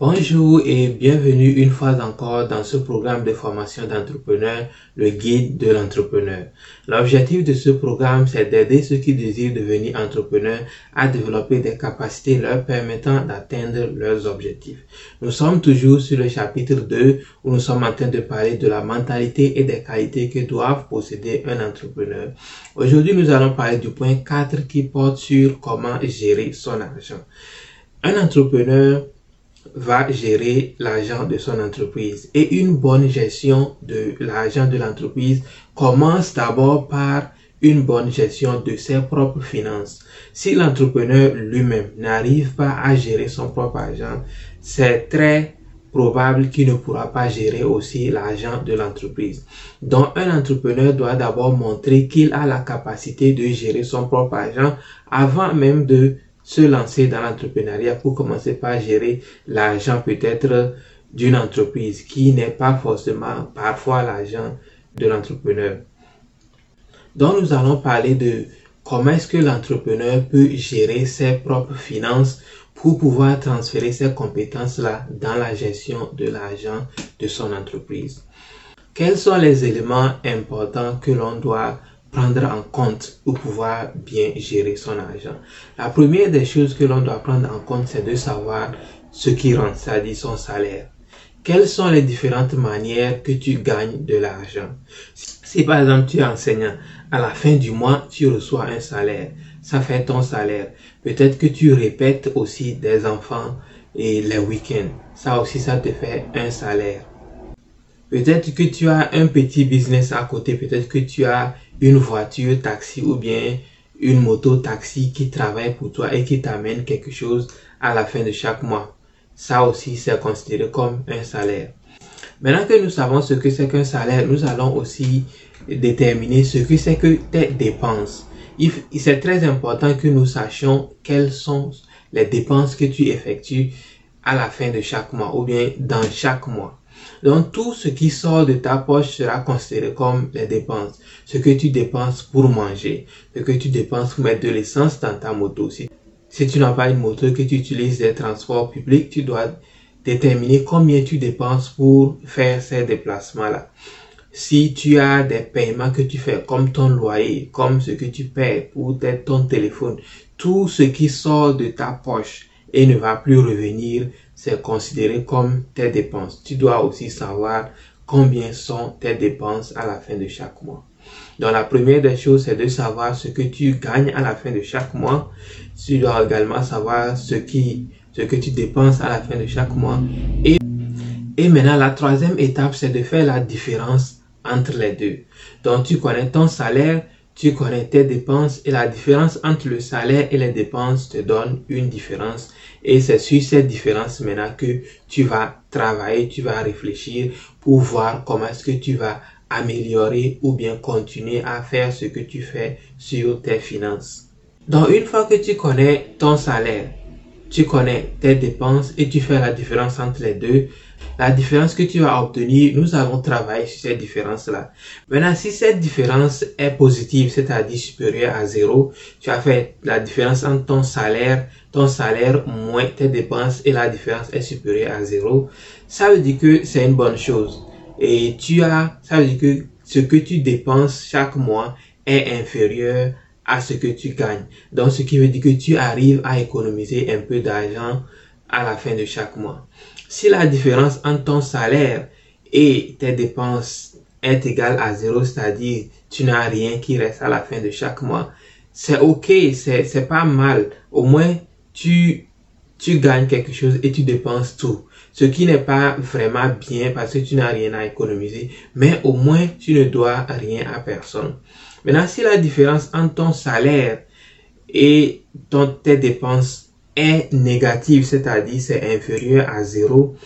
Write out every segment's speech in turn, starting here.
Bonjour et bienvenue une fois encore dans ce programme de formation d'entrepreneur, le guide de l'entrepreneur. L'objectif de ce programme, c'est d'aider ceux qui désirent devenir entrepreneurs à développer des capacités leur permettant d'atteindre leurs objectifs. Nous sommes toujours sur le chapitre 2 où nous sommes en train de parler de la mentalité et des qualités que doivent posséder un entrepreneur. Aujourd'hui, nous allons parler du point 4 qui porte sur comment gérer son argent. Un entrepreneur va gérer l'argent de son entreprise. Et une bonne gestion de l'argent de l'entreprise commence d'abord par une bonne gestion de ses propres finances. Si l'entrepreneur lui-même n'arrive pas à gérer son propre argent, c'est très probable qu'il ne pourra pas gérer aussi l'argent de l'entreprise. Donc un entrepreneur doit d'abord montrer qu'il a la capacité de gérer son propre argent avant même de se lancer dans l'entrepreneuriat pour commencer par gérer l'argent peut-être d'une entreprise qui n'est pas forcément parfois l'argent de l'entrepreneur. Donc nous allons parler de comment est-ce que l'entrepreneur peut gérer ses propres finances pour pouvoir transférer ses compétences-là dans la gestion de l'argent de son entreprise. Quels sont les éléments importants que l'on doit prendre en compte pour pouvoir bien gérer son argent. La première des choses que l'on doit prendre en compte, c'est de savoir ce qui rentre, c'est-à-dire son salaire. Quelles sont les différentes manières que tu gagnes de l'argent? Si par exemple tu es enseignant, à la fin du mois, tu reçois un salaire. Ça fait ton salaire. Peut-être que tu répètes aussi des enfants et les week-ends. Ça aussi, ça te fait un salaire. Peut-être que tu as un petit business à côté. Peut-être que tu as une voiture taxi ou bien une moto taxi qui travaille pour toi et qui t'amène quelque chose à la fin de chaque mois. Ça aussi, c'est considéré comme un salaire. Maintenant que nous savons ce que c'est qu'un salaire, nous allons aussi déterminer ce que c'est que tes dépenses. C'est très important que nous sachions quelles sont les dépenses que tu effectues à la fin de chaque mois ou bien dans chaque mois. Donc tout ce qui sort de ta poche sera considéré comme les dépenses. Ce que tu dépenses pour manger, ce que tu dépenses pour mettre de l'essence dans ta moto. Si, si tu n'as pas une moto que tu utilises des transports publics, tu dois déterminer combien tu dépenses pour faire ces déplacements-là. Si tu as des paiements que tu fais comme ton loyer, comme ce que tu paies pour ton téléphone, tout ce qui sort de ta poche et ne va plus revenir, c'est considéré comme tes dépenses. Tu dois aussi savoir combien sont tes dépenses à la fin de chaque mois. Donc la première des choses, c'est de savoir ce que tu gagnes à la fin de chaque mois. Tu dois également savoir ce qui, ce que tu dépenses à la fin de chaque mois. Et, et maintenant, la troisième étape, c'est de faire la différence entre les deux. Donc tu connais ton salaire, tu connais tes dépenses et la différence entre le salaire et les dépenses te donne une différence. Et c'est sur cette différence maintenant que tu vas travailler, tu vas réfléchir pour voir comment est-ce que tu vas améliorer ou bien continuer à faire ce que tu fais sur tes finances. Donc une fois que tu connais ton salaire, tu connais tes dépenses et tu fais la différence entre les deux, la différence que tu vas obtenir, nous allons travailler sur cette différence-là. Maintenant, si cette différence est positive, c'est-à-dire supérieure à zéro, tu as fait la différence entre ton salaire, ton salaire moins tes dépenses et la différence est supérieure à zéro, ça veut dire que c'est une bonne chose. Et tu as, ça veut dire que ce que tu dépenses chaque mois est inférieur à ce que tu gagnes. Donc, ce qui veut dire que tu arrives à économiser un peu d'argent à la fin de chaque mois. Si la différence entre ton salaire et tes dépenses est égale à zéro, c'est-à-dire tu n'as rien qui reste à la fin de chaque mois, c'est ok, c'est, pas mal. Au moins, tu, tu gagnes quelque chose et tu dépenses tout. Ce qui n'est pas vraiment bien parce que tu n'as rien à économiser, mais au moins tu ne dois rien à personne. Maintenant, si la différence entre ton salaire et ton, tes dépenses est négative, c'est-à-dire c'est inférieur à zéro,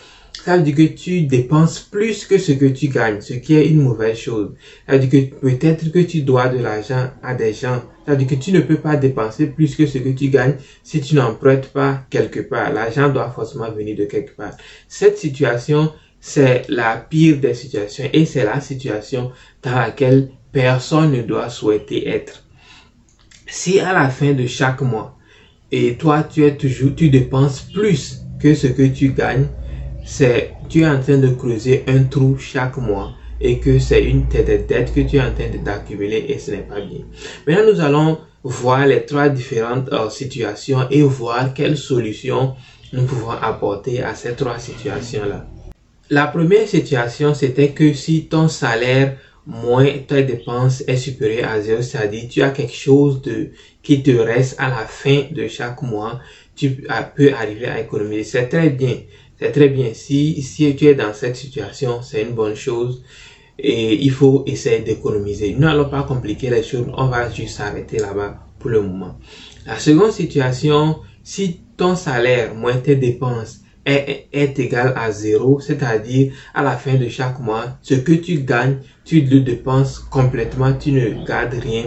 ça veut dire que tu dépenses plus que ce que tu gagnes, ce qui est une mauvaise chose. Ça veut dire que peut-être que tu dois de l'argent à des gens. Ça veut dire que tu ne peux pas dépenser plus que ce que tu gagnes si tu n'empruntes pas quelque part. L'argent doit forcément venir de quelque part. Cette situation, c'est la pire des situations et c'est la situation dans laquelle personne ne doit souhaiter être. Si à la fin de chaque mois, et toi tu es toujours tu dépenses plus que ce que tu gagnes c'est tu es en train de creuser un trou chaque mois et que c'est une tête dettes que tu es en train d'accumuler et ce n'est pas bien. Maintenant, nous allons voir les trois différentes euh, situations et voir quelles solutions nous pouvons apporter à ces trois situations-là. La première situation, c'était que si ton salaire moins tes dépenses est supérieur à zéro, c'est-à-dire tu as quelque chose de qui te reste à la fin de chaque mois, tu peux arriver à économiser. C'est très bien. C'est très bien. Si, si tu es dans cette situation, c'est une bonne chose et il faut essayer d'économiser. Nous n'allons pas compliquer les choses, on va juste s'arrêter là-bas pour le moment. La seconde situation, si ton salaire moins tes dépenses est, est égal à zéro, c'est-à-dire à la fin de chaque mois, ce que tu gagnes, tu le dépenses complètement, tu ne gardes rien.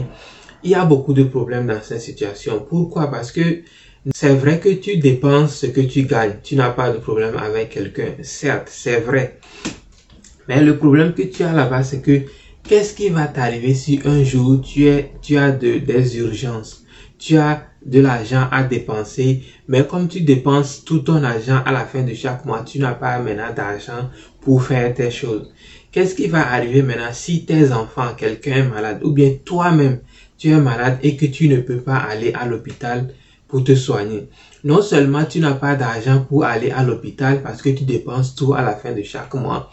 Il y a beaucoup de problèmes dans cette situation. Pourquoi? Parce que c'est vrai que tu dépenses ce que tu gagnes. Tu n'as pas de problème avec quelqu'un. Certes, c'est vrai. Mais le problème que tu as là-bas, c'est que qu'est-ce qui va t'arriver si un jour tu, es, tu as de, des urgences, tu as de l'argent à dépenser, mais comme tu dépenses tout ton argent à la fin de chaque mois, tu n'as pas maintenant d'argent pour faire tes choses. Qu'est-ce qui va arriver maintenant si tes enfants, quelqu'un est malade, ou bien toi-même, tu es malade et que tu ne peux pas aller à l'hôpital pour te soigner? Non seulement tu n'as pas d'argent pour aller à l'hôpital parce que tu dépenses tout à la fin de chaque mois,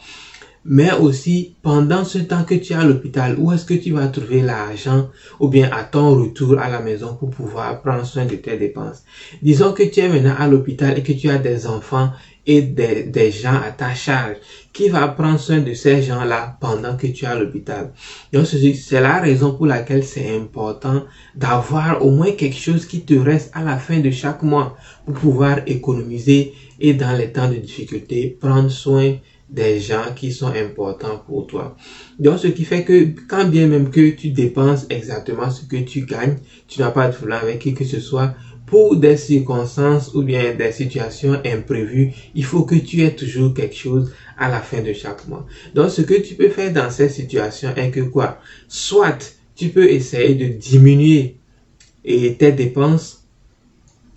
mais aussi pendant ce temps que tu es à l'hôpital, où est-ce que tu vas trouver l'argent ou bien à ton retour à la maison pour pouvoir prendre soin de tes dépenses? Disons que tu es maintenant à l'hôpital et que tu as des enfants et des, gens à ta charge. Qui va prendre soin de ces gens-là pendant que tu es à l'hôpital? Donc, c'est la raison pour laquelle c'est important d'avoir au moins quelque chose qui te reste à la fin de chaque mois pour pouvoir économiser et dans les temps de difficulté, prendre soin des gens qui sont importants pour toi. Donc, ce qui fait que quand bien même que tu dépenses exactement ce que tu gagnes, tu n'as pas de problème avec qui que ce soit, pour des circonstances ou bien des situations imprévues, il faut que tu aies toujours quelque chose à la fin de chaque mois. Donc, ce que tu peux faire dans cette situation est que quoi? Soit tu peux essayer de diminuer tes dépenses,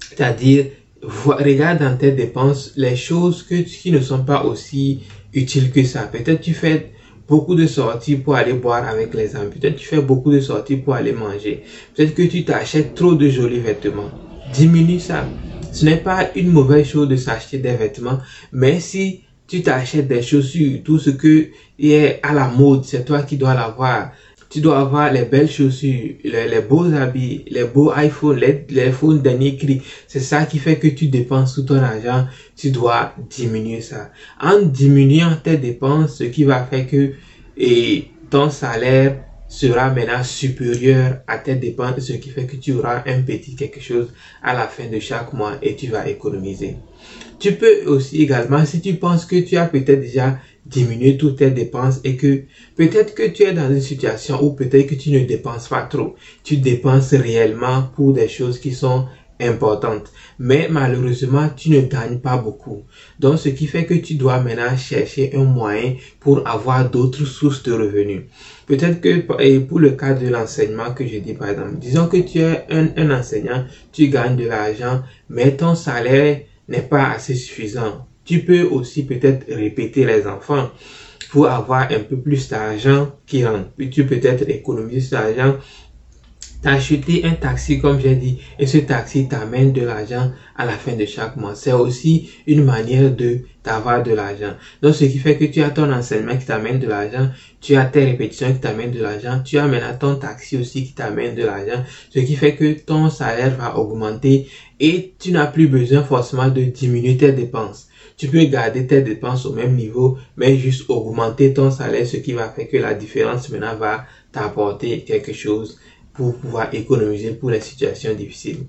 c'est-à-dire regarde dans tes dépenses les choses qui ne sont pas aussi utile que ça. Peut-être tu fais beaucoup de sorties pour aller boire avec les amis. Peut-être tu fais beaucoup de sorties pour aller manger. Peut-être que tu t'achètes trop de jolis vêtements. Diminue ça. Ce n'est pas une mauvaise chose de s'acheter des vêtements, mais si tu t'achètes des chaussures, tout ce que est à la mode, c'est toi qui dois l'avoir. Tu dois avoir les belles chaussures, les, beaux habits, les beaux iPhones, les, les phones dernier cri. C'est ça qui fait que tu dépenses tout ton argent. Tu dois diminuer ça. En diminuant tes dépenses, ce qui va faire que et ton salaire sera maintenant supérieur à tes dépenses, ce qui fait que tu auras un petit quelque chose à la fin de chaque mois et tu vas économiser. Tu peux aussi également, si tu penses que tu as peut-être déjà diminuer toutes tes dépenses et que peut-être que tu es dans une situation où peut-être que tu ne dépenses pas trop. Tu dépenses réellement pour des choses qui sont importantes. Mais malheureusement, tu ne gagnes pas beaucoup. Donc, ce qui fait que tu dois maintenant chercher un moyen pour avoir d'autres sources de revenus. Peut-être que, et pour le cas de l'enseignement que je dis par exemple, disons que tu es un, un enseignant, tu gagnes de l'argent, mais ton salaire n'est pas assez suffisant tu peux aussi peut-être répéter les enfants pour avoir un peu plus d'argent qui rentre. Puis tu peux peut-être économiser cet argent t'acheter un taxi, comme j'ai dit, et ce taxi t'amène de l'argent à la fin de chaque mois. C'est aussi une manière de d'avoir de l'argent. Donc, ce qui fait que tu as ton enseignement qui t'amène de l'argent, tu as tes répétitions qui t'amènent de l'argent, tu as maintenant ton taxi aussi qui t'amène de l'argent, ce qui fait que ton salaire va augmenter et tu n'as plus besoin forcément de diminuer tes dépenses. Tu peux garder tes dépenses au même niveau, mais juste augmenter ton salaire, ce qui va faire que la différence maintenant va t'apporter quelque chose pour pouvoir économiser pour les situations difficiles.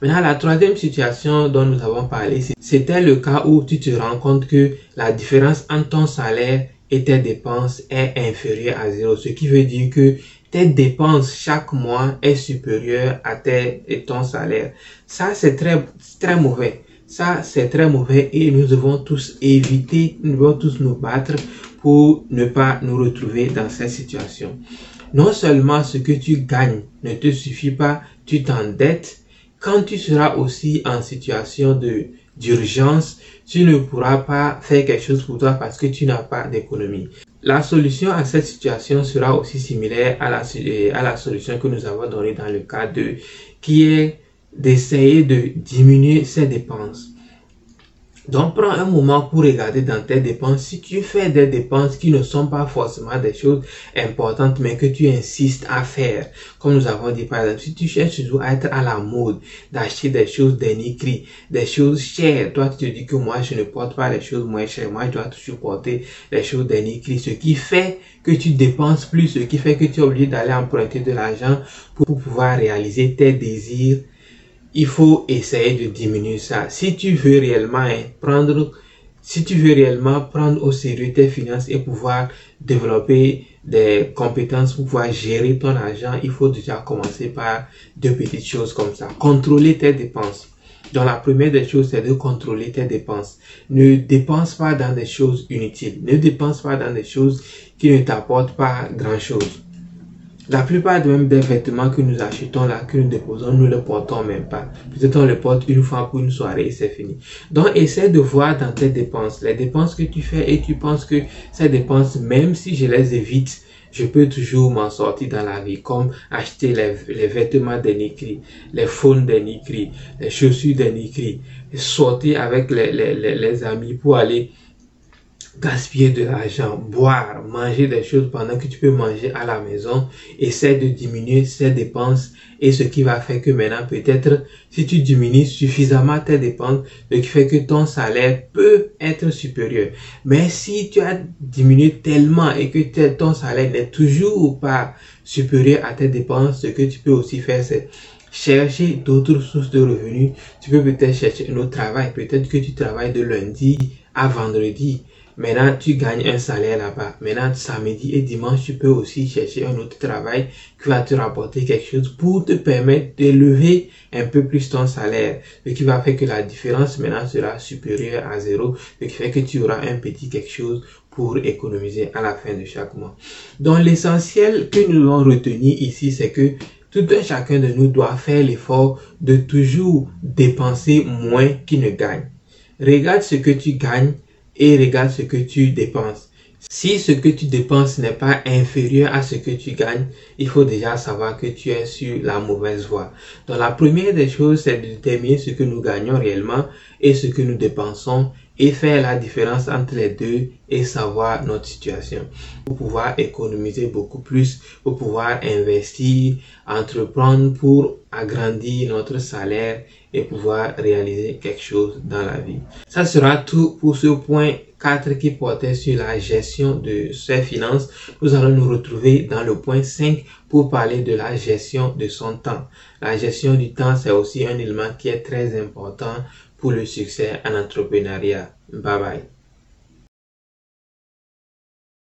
Maintenant, la troisième situation dont nous avons parlé, c'était le cas où tu te rends compte que la différence entre ton salaire et tes dépenses est inférieure à zéro, ce qui veut dire que tes dépenses chaque mois est supérieure à tes, et ton salaire. Ça, c'est très, très mauvais. Ça, c'est très mauvais et nous devons tous éviter, nous devons tous nous battre pour ne pas nous retrouver dans cette situation. Non seulement ce que tu gagnes ne te suffit pas, tu t'endettes. Quand tu seras aussi en situation de d'urgence, tu ne pourras pas faire quelque chose pour toi parce que tu n'as pas d'économie. La solution à cette situation sera aussi similaire à la, à la solution que nous avons donnée dans le cas 2, qui est d'essayer de diminuer ses dépenses. Donc prends un moment pour regarder dans tes dépenses. Si tu fais des dépenses qui ne sont pas forcément des choses importantes, mais que tu insistes à faire, comme nous avons dit par exemple, si tu cherches toujours à être à la mode, d'acheter des choses dénigrées, des choses chères, toi tu te dis que moi je ne porte pas les choses moins chères, moi je dois toujours porter les choses dénigrées, ce qui fait que tu dépenses plus, ce qui fait que tu es obligé d'aller emprunter de l'argent pour pouvoir réaliser tes désirs il faut essayer de diminuer ça. Si tu veux réellement hein, prendre, si tu veux réellement prendre au sérieux tes finances et pouvoir développer des compétences pour pouvoir gérer ton argent, il faut déjà commencer par deux petites choses comme ça. Contrôler tes dépenses. Donc la première des choses, c'est de contrôler tes dépenses. Ne dépense pas dans des choses inutiles. Ne dépense pas dans des choses qui ne t'apportent pas grand-chose. La plupart même des vêtements que nous achetons là, que nous déposons, nous ne les portons même pas. Peut-être on les porte une fois pour une soirée et c'est fini. Donc, essaie de voir dans tes dépenses, les dépenses que tu fais et tu penses que ces dépenses, même si je les évite, je peux toujours m'en sortir dans la vie, comme acheter les, vêtements dénigrés, les phones dénigrés, les chaussures dénigrées, sortir avec les amis pour aller gaspiller de l'argent, boire, manger des choses pendant que tu peux manger à la maison, essaie de diminuer ces dépenses et ce qui va faire que maintenant peut-être si tu diminues suffisamment tes dépenses, ce qui fait que ton salaire peut être supérieur. Mais si tu as diminué tellement et que ton salaire n'est toujours pas supérieur à tes dépenses, ce que tu peux aussi faire c'est chercher d'autres sources de revenus. Tu peux peut-être chercher un autre travail. Peut-être que tu travailles de lundi à vendredi. Maintenant, tu gagnes un salaire là-bas. Maintenant, samedi et dimanche, tu peux aussi chercher un autre travail qui va te rapporter quelque chose pour te permettre d'élever un peu plus ton salaire. Ce qui va faire que la différence maintenant sera supérieure à zéro. Ce qui fait que tu auras un petit quelque chose pour économiser à la fin de chaque mois. Donc, l'essentiel que nous allons retenir ici, c'est que tout un chacun de nous doit faire l'effort de toujours dépenser moins qu'il ne gagne. Regarde ce que tu gagnes et regarde ce que tu dépenses. Si ce que tu dépenses n'est pas inférieur à ce que tu gagnes, il faut déjà savoir que tu es sur la mauvaise voie. Donc la première des choses, c'est de déterminer ce que nous gagnons réellement et ce que nous dépensons et faire la différence entre les deux et savoir notre situation pour pouvoir économiser beaucoup plus, pour pouvoir investir, entreprendre pour agrandir notre salaire et pouvoir réaliser quelque chose dans la vie. Ça sera tout pour ce point 4 qui portait sur la gestion de ses finances. Nous allons nous retrouver dans le point 5 pour parler de la gestion de son temps. La gestion du temps, c'est aussi un élément qui est très important pour le succès en entrepreneuriat. Bye bye.